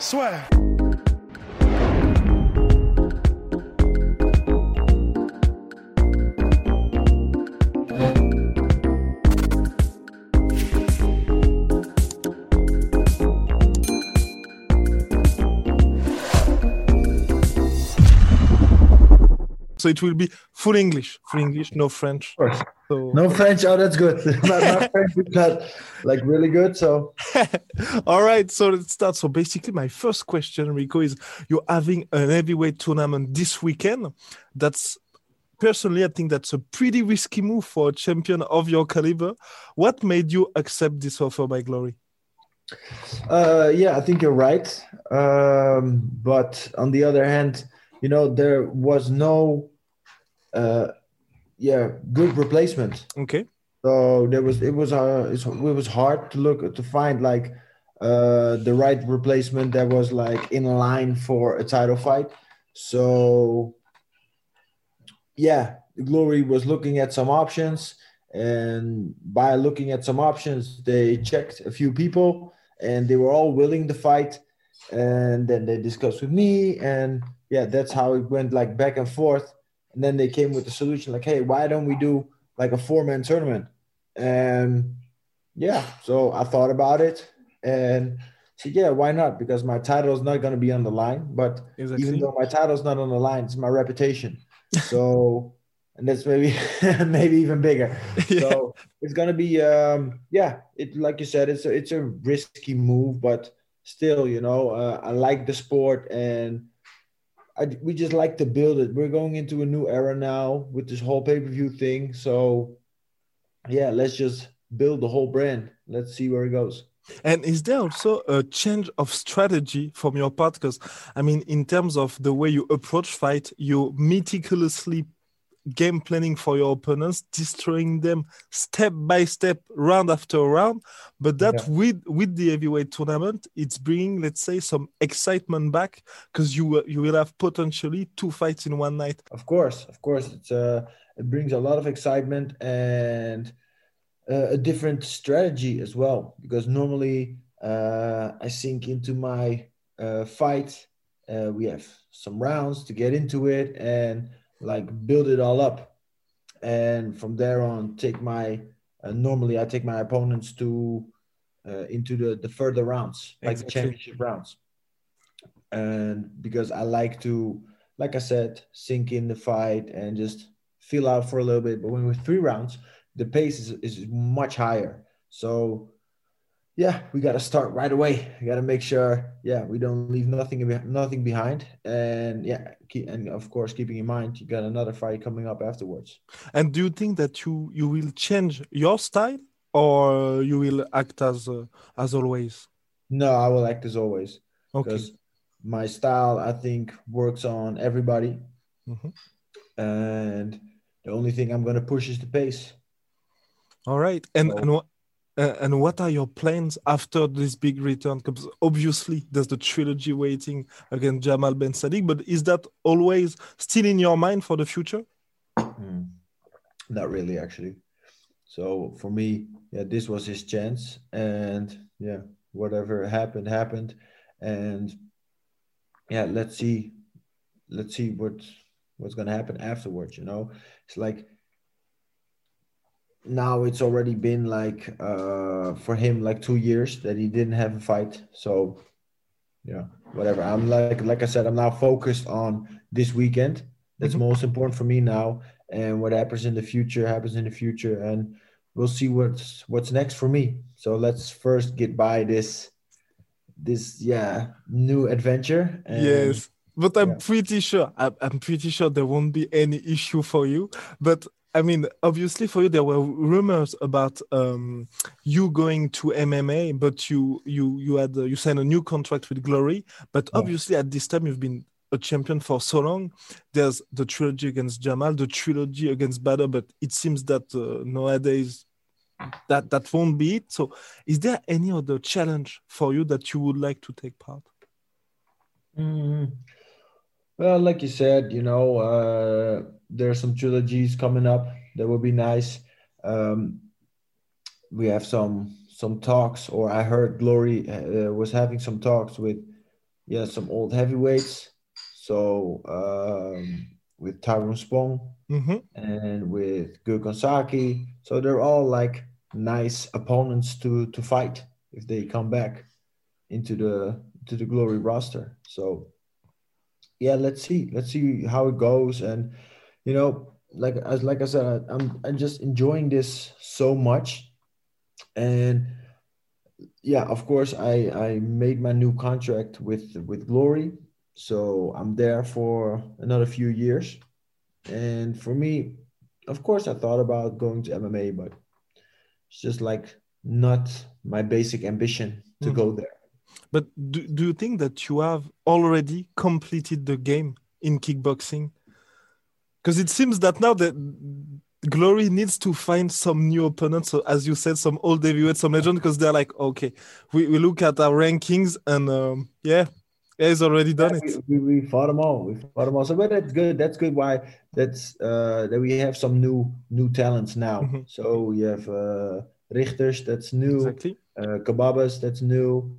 Swear. So it will be full English, full English, no French. So, No French. Oh, that's good. my, my French not like really good. So All right, so let's start. So basically, my first question, Rico, is you're having an heavyweight tournament this weekend. That's personally, I think that's a pretty risky move for a champion of your caliber. What made you accept this offer by Glory? uh, yeah, I think you're right. Um, but on the other hand, you know, there was no, uh, yeah, good replacement. Okay. So there was it was uh it was hard to look to find like uh the right replacement that was like in line for a title fight. So yeah, Glory was looking at some options, and by looking at some options, they checked a few people, and they were all willing to fight. And then they discussed with me, and yeah, that's how it went like back and forth. And then they came with the solution like, hey, why don't we do like a four man tournament? And yeah, so I thought about it and said, yeah, why not? Because my title is not going to be on the line. But Exactly. even though my title's not on the line, it's my reputation. So, and that's maybe maybe even bigger. Yeah. So it's gonna be um yeah, it like you said, it's a, it's a risky move, but still, you know, uh, I like the sport and I, we just like to build it. We're going into a new era now with this whole pay per view thing. So yeah, let's just build the whole brand. Let's see where it goes. And is there also a change of strategy from your part? Because I mean, in terms of the way you approach fight, you meticulously game planning for your opponents, destroying them step by step, round after round. But that Yeah. with with the heavyweight tournament, it's bringing, let's say, some excitement back because you will- you will have potentially two fights in one night. Of course, of course, it's uh, it brings a lot of excitement and uh, a different strategy as well. Because normally uh, I sink into my uh, fight. Uh, we have some rounds to get into it and like build it all up, and from there on take my. Uh, normally, I take my opponents to uh, into the the further rounds, like the championship rounds, and because I like to like I said, sink in the fight and just feel out for a little bit. But when we're three rounds, the pace is, is much higher. So yeah, we got to start right away. We got to make sure, yeah, we don't leave nothing nothing behind. And yeah, keep, and of course, keeping in mind you got another fight coming up afterwards. And do you think that you you will change your style or you will act as uh, as always? No, I will act as always Okay. because my style I think works on everybody. Mhm. And the only thing I'm gonna push is the pace. All right. And So- and what uh, and what are your plans after this big return? Because obviously there's the trilogy waiting against Jamal Ben Saddik, but is that always still in your mind for the future? Hmm. Not really, actually. So for me, yeah, this was his chance, and yeah, whatever happened, happened, and yeah, let's see, let's see what what's gonna happen afterwards. You know, it's like now it's already been like uh for him like two years that he didn't have a fight. So yeah, whatever. I'm like like I said, I'm now focused on this weekend. That's Mhm. most important for me now and what happens in the future happens in the future and we'll see what's what's next for me so let's first get by this this yeah new adventure and yes. But I'm yeah. pretty sure I'm, I'm pretty sure there won't be any issue for you. But I mean, obviously for you there were rumors about um, you going to MMA, but you you you had uh, you signed a new contract with Glory. But obviously at this time you've been a champion for so long. There's the trilogy against Jamal, the trilogy against Bader, but it seems that uh, nowadays that that won't be it. So, is there any other challenge for you that you would like to take part? Mm. Well, like you said, you know, uh, there are some trilogies coming up that would be nice. Um, we have some some talks, or I heard Glory uh, was having some talks with, yeah, some old heavyweights. So um, with Tyrone Spong Mm-hmm. and with Gökhan Saki. So they're all like nice opponents to to fight if they come back into the to the glory roster. So yeah, let's see. Let's see how it goes. And you know, like as like I said, I, I'm I'm just enjoying this so much. And yeah, of course, I I made my new contract with with Glory, so I'm there for another few years. And for me, of course, I thought about going to MMA, but it's just like not my basic ambition to Mhm. go there. But do, do you think that you have already completed the game in kickboxing? Because it seems that now that Glory needs to find some new opponents. So as you said, some old heavyweights, some legend, because they're like, okay, we, we look at our rankings and um, yeah, he's already done Yeah, it. We, we, we fought them all. We fought them all. So, but that's good. That's good. Why? That's uh, that we have some new new talents now. Mhm. So we have uh, Rigters. That's new. Exactly. Uh, Khbabez. That's new.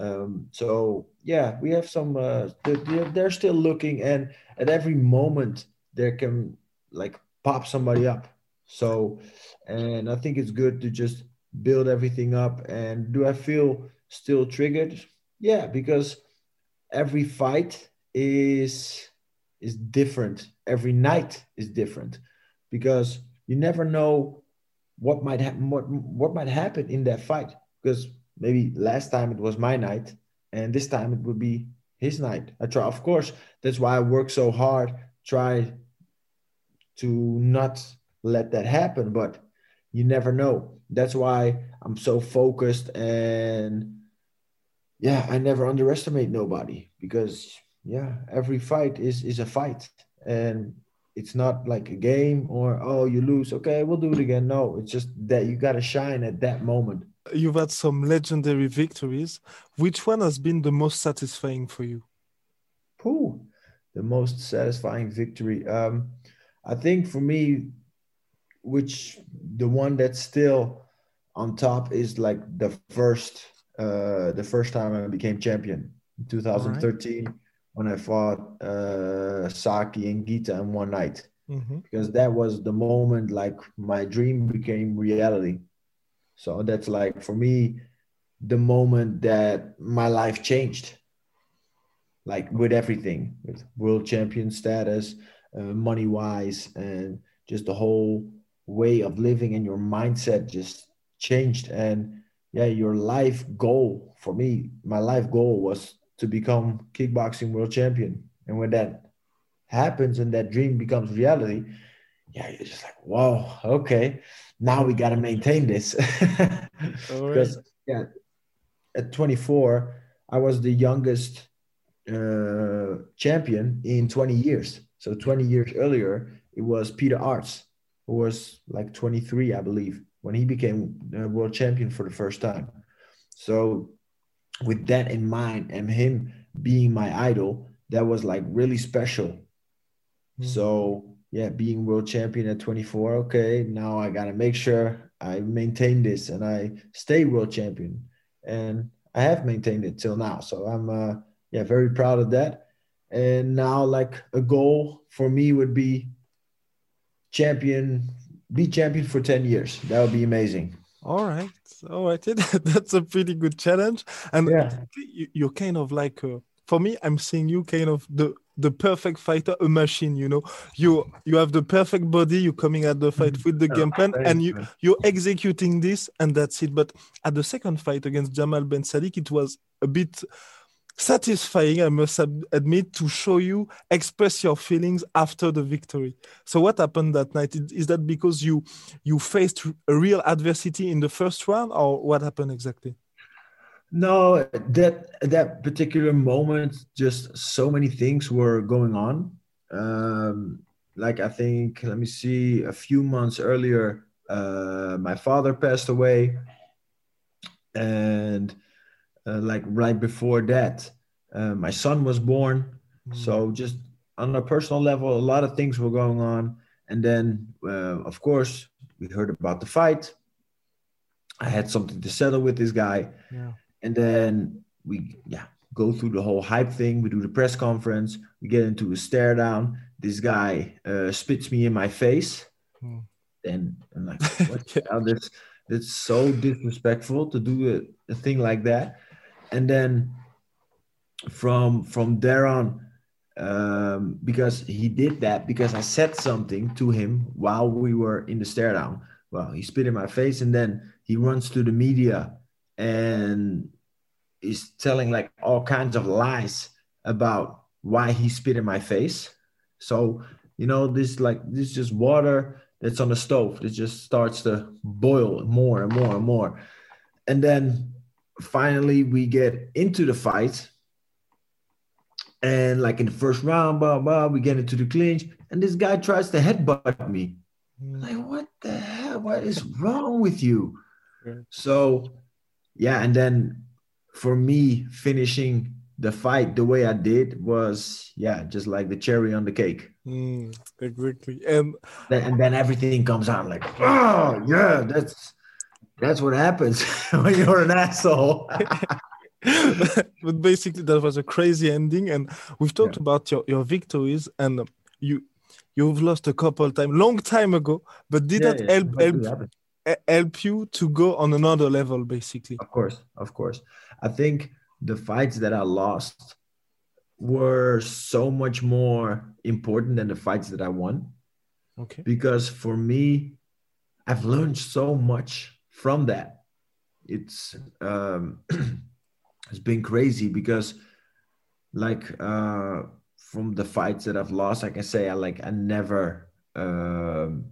Um, so yeah, we have some. Uh, they're, they're- still looking, and at every moment there can like pop somebody up. So, and I think it's good to just build everything up. And do I feel still triggered? Yeah, because every fight is is different every night is different because you never know what might happen what, what might happen in that fight because maybe last time it was my night and this time it would be his night. I try of course that's why i work so hard try to not let that happen but you never know. That's why i'm so focused and yeah, I never underestimate nobody because yeah, every fight is is a fight. And it's not like a game or oh you lose. Okay we'll do it again. No it's just that you got to shine at that moment You've had some legendary victories. Which one has been the most satisfying for you? Whew, the most satisfying victory um I think for me which the one that's still on top is like the first uh the first time I became champion in 2013 when I fought uh Saki and Ghita in one night hmm because that was the moment like my dream became reality. So that's like for me the moment that my life changed. Like with everything, with world champion status, uh, money wise, and just the whole way of living and your mindset just changed. And yeah, your life goal for me, my life goal was to become kickboxing world champion. And when that happens and that dream becomes reality, yeah, you're just like, whoa, okay, now we got to maintain this. because yeah, at 24, I was the youngest uh, champion in 20 years. So 20 years earlier, it was Peter Aerts, who was like 23, I believe, when he became world champion for the first time. So with that in mind and him being my idol, that was like really special. So yeah, being world champion at 24, okay, now I gotta make sure I maintain this and I stay world champion. And I have maintained it till now. So I'm uh yeah, very proud of that. And now like a goal for me would be champion, be champion for 10 years. That would be amazing. All right, all right. That's a pretty good challenge, and Yeah. you, you're kind of like, uh, for me, I'm seeing you kind of the the perfect fighter, a machine. You know, you you have the perfect body. You're coming at the mm-hmm. fight with the game plan, and you you're executing this, and that's it. But at the second fight against Jamal Ben Saddik, it was a bit satisfying, I must admit, to show you express your feelings after the victory. So what happened that night? Is- Is that because you you faced a real adversity in the first round, or what happened exactly? No, that that particular moment, just so many things were going on. Um, like I think, let me see, a few months earlier, uh, my father passed away, and uh, like right before that, uh, my son was born. So just on a personal level, a lot of things were going on, and then uh, of course we heard about the fight. I had something to settle with this guy Yeah. And then we yeah go through the whole hype thing we do the press conference we get into a stare down this guy uh, spits me in my face Hmm. and i'm like what Yeah. the hell? that's that's so disrespectful to do a, a thing like that and then from from there on um, because he did that because i said something to him while we were in the stare down well he spit in my face and then he runs to the media and is telling like all kinds of lies about why he spit in my face. So, you know, this like this is just water that's on the stove that just starts to boil more and more and more. And then finally we get into the fight. And like in the first round, blah blah, we get into the clinch, and this guy tries to headbutt me. Mm. Like, what the hell? What is wrong with you? Yeah. So, yeah, and then for me, finishing the fight the way I did was, yeah, just like the cherry on the cake. Mm, exactly. And Then, and then everything comes out like, oh yeah, that's that's what happens when you're an asshole. but basically that was a crazy ending and we've talked about your, your victories and you you've lost a couple times long time ago but did Yeah, that yeah, help help, help you to go on another level basically Of course, of course. I think the fights that I lost were so much more important than the fights that I won. okay because for me i've learned so much from that it's um it's been crazy because like uh from the fights that i've lost i can say i like i never um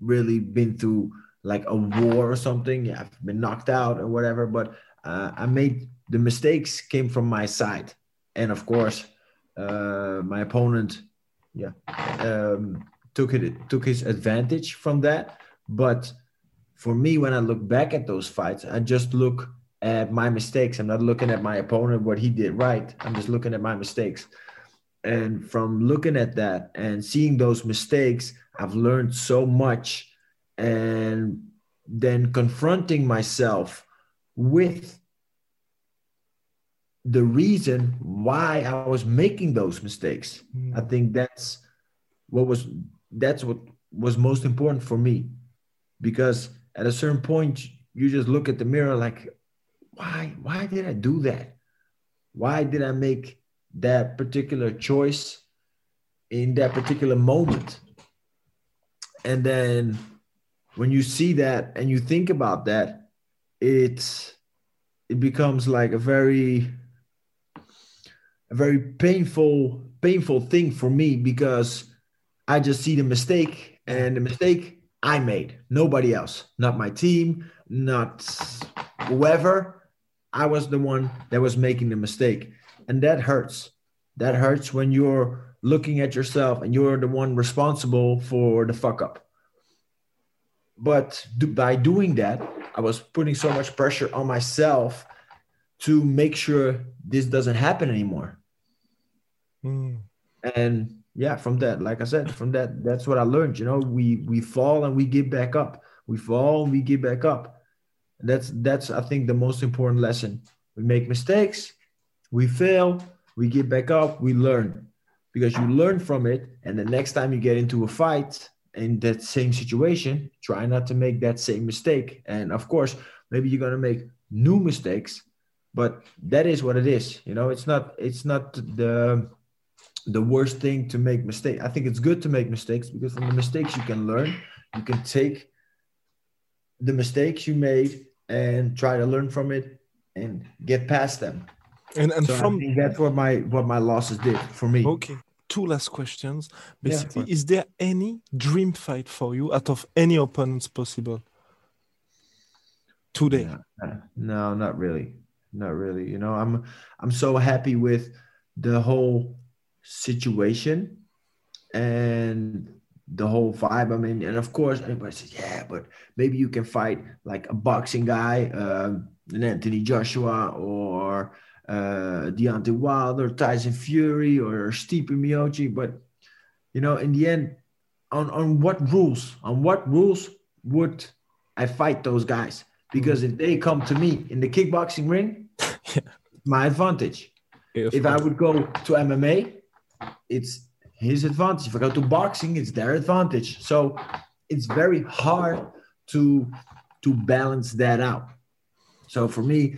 really been through like a war or something yeah i've been knocked out or whatever but uh, i made the mistakes came from my side. And of course uh my opponent yeah um took it took his advantage from that. But for me when i look back at those fights i just look at my mistakes. I'm not looking at my opponent what he did right. I'm just looking at my mistakes. And from looking at that and seeing those mistakes i've learned so much and then confronting myself with the reason why i was making those mistakes. Hmm. I think that's what was that's what was most important for me. Because at a certain point you just look at the mirror like why why did i do that? Why did i make that particular choice in that particular moment? And then when you see that and you think about that it's it becomes like a very a very painful painful thing for me because I just see the mistake and the mistake I made, nobody else, not my team, not whoever. I was the one that was making the mistake. And that hurts. That hurts when you're looking at yourself and you're the one responsible for the fuck up. But do, by doing that, I was putting so much pressure on myself to make sure this doesn't happen anymore. Mm. and yeah from that like i said from that that's what i learned you know we we fall and we get back up. We fall and we get back up. That's that's i think the most important lesson. We make mistakes we fail we get back up we learn. Because you learn from it and the next time you get into a fight in that same situation try not to make that same mistake and of course maybe you're going to make new mistakes but that is what it is you know it's not it's not the the worst thing to make mistake. I think it's good to make mistakes because from the mistakes you can learn. You can take the mistakes you made and try to learn from it and get past them. And and So from that's what my what my losses did for me. okay, two last questions. Basically, fine. is there any dream fight for you out of any opponents possible today? Yeah. Uh, No, not really. Not really. You know, I'm I'm so happy with the whole situation and the whole vibe. I mean, and of course, everybody says, "Yeah, but maybe you can fight like a boxing guy, um, Anthony Joshua, or uh, Deontay Wilder, Tyson Fury, or Stipe Miocic." But you know, in the end, on on what rules? On what rules would I fight those guys? Because if they come to me in the kickboxing ring, my advantage. If I would go to MMA, it's his advantage. If I go to boxing, it's their advantage. So it's very hard to to balance that out. So for me,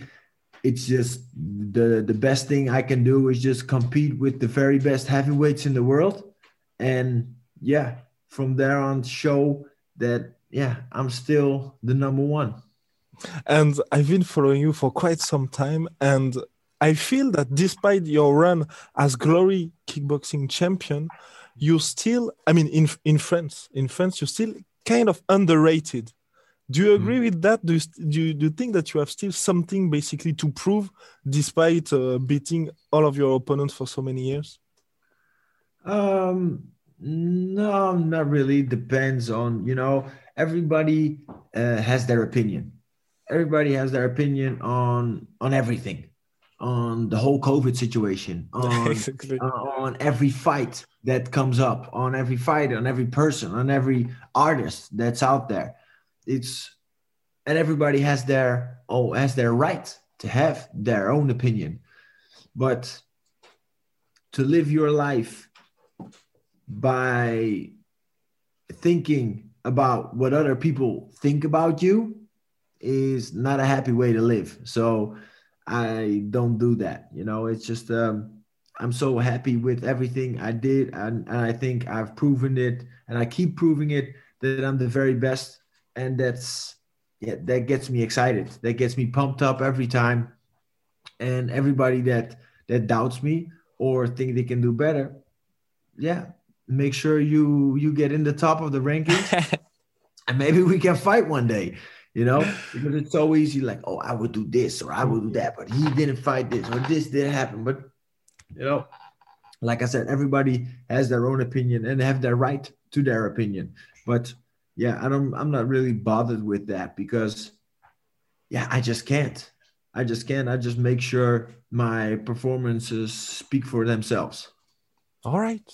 it's just the the best thing I can do is just compete with the very best heavyweights in the world, and yeah, from there on, show that yeah, I'm still the number one. and I've been following you for quite some time, and I feel that despite your run as Glory Kickboxing champion, you still, I mean, in in France, in France, you're still kind of underrated. Do you agree with that? Do you, do you do you think that you have still something basically to prove, despite uh, beating all of your opponents for so many years? Um, no, not really. Depends on, you know, everybody uh, has their opinion. Everybody has their opinion on on everything, on the whole COVID situation, on exactly. uh, on every fight that comes up, on every fight, on every person, on every artist that's out there. It's and everybody has their oh has their right to have their own opinion, but to live your life by thinking about what other people think about you is not a happy way to live. So I don't do that. You know, it's just um, I'm so happy with everything I did, and, and I think I've proven it, and I keep proving it that I'm the very best, and that's yeah, that gets me excited. That gets me pumped up every time, and everybody that that doubts me or think they can do better, yeah, make sure you you get in the top of the rankings, and maybe we can fight one day you know, because it's so easy, like, oh, I would do this or I would do that, but he didn't fight this or this didn't happen. But you know, like I said, everybody has their own opinion and have their right to their opinion. But yeah, I don't I'm not really bothered with that because yeah, I just can't. I just can't. I just make sure my performances speak for themselves. All right,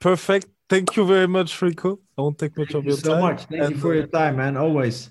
perfect. Thank you very much, Rico. I won't take much of Thank you your so time. much. Thank you for your time, man. Always.